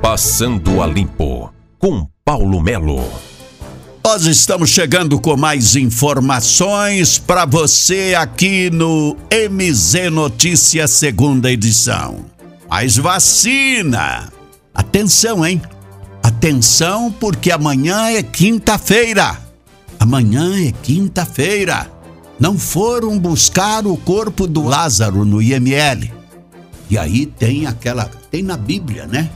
Passando a Limpo, com Paulo Melo. Nós estamos chegando com mais informações para você aqui no MZ Notícias, segunda edição. Mais vacina! Atenção, hein? Atenção, porque amanhã é quinta-feira. Amanhã é quinta-feira. Não foram buscar o corpo do Lázaro no IML. E aí tem aquela. Tem na Bíblia, né?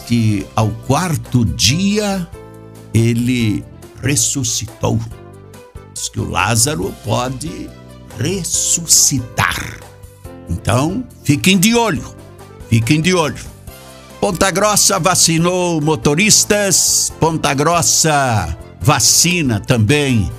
Que ao quarto dia ele ressuscitou. Diz que o Lázaro pode ressuscitar. Então, fiquem de olho. Fiquem de olho. Ponta Grossa vacinou motoristas. Ponta Grossa vacina também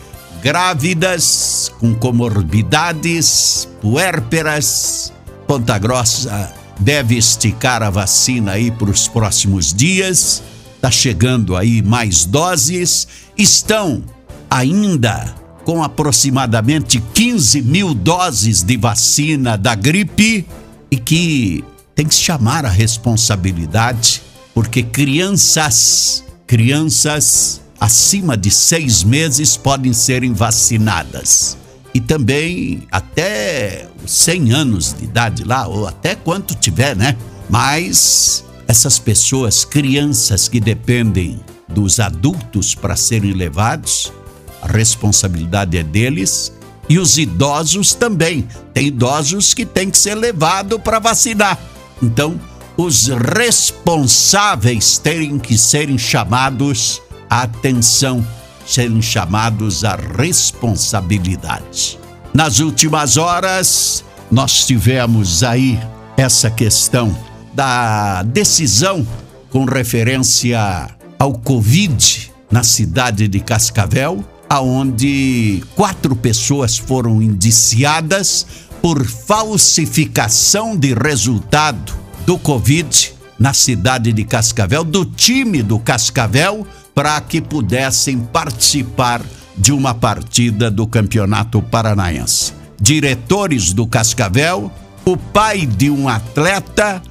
grávidas com comorbidades, puérperas. Ponta Grossa deve esticar a vacina aí para os próximos dias. Tá chegando aí mais doses. Estão ainda com aproximadamente 15 mil doses de vacina da gripe e que tem que chamar a responsabilidade, porque crianças, crianças acima de seis meses podem serem vacinadas. E também até 100 anos de idade lá, ou até quanto tiver, né? Mas essas pessoas, crianças que dependem dos adultos para serem levados, a responsabilidade é deles. E os idosos também. Tem idosos que têm que ser levados para vacinar. Então, os responsáveis têm que serem chamados atenção, serem chamados à responsabilidade. Nas últimas horas, nós tivemos aí essa questão da decisão com referência ao Covid na cidade de Cascavel, aonde quatro pessoas foram indiciadas por falsificação de resultado do Covid na cidade de Cascavel, do time do Cascavel, para que pudessem participar de uma partida do Campeonato Paranaense. Diretores do Cascavel, o pai de um atleta,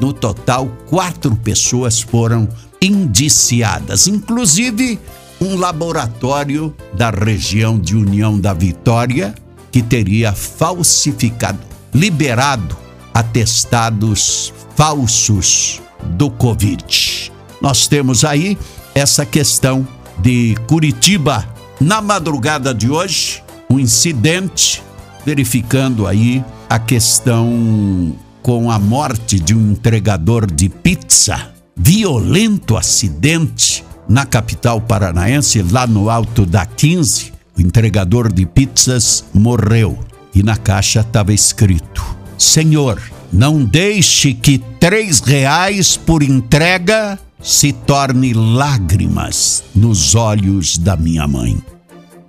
no total, quatro pessoas foram indiciadas, inclusive um laboratório da região de União da Vitória que teria falsificado, liberado atestados falsos do Covid. Nós temos aí essa questão de Curitiba. Na madrugada de hoje, um incidente verificando aí a questão com a morte de um entregador de pizza. Violento acidente na capital paranaense, lá no alto da 15. O entregador de pizzas morreu e na caixa estava escrito: Senhor, não deixe que três reais por entrega se torne lágrimas nos olhos da minha mãe.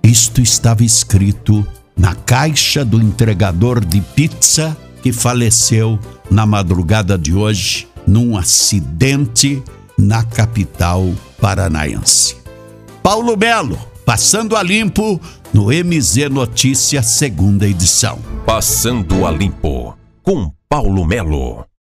Isto estava escrito na caixa do entregador de pizza que faleceu na madrugada de hoje num acidente na capital paranaense. Paulo Melo, passando a limpo no MZ Notícias, segunda edição. Passando a Limpo, com Paulo Melo.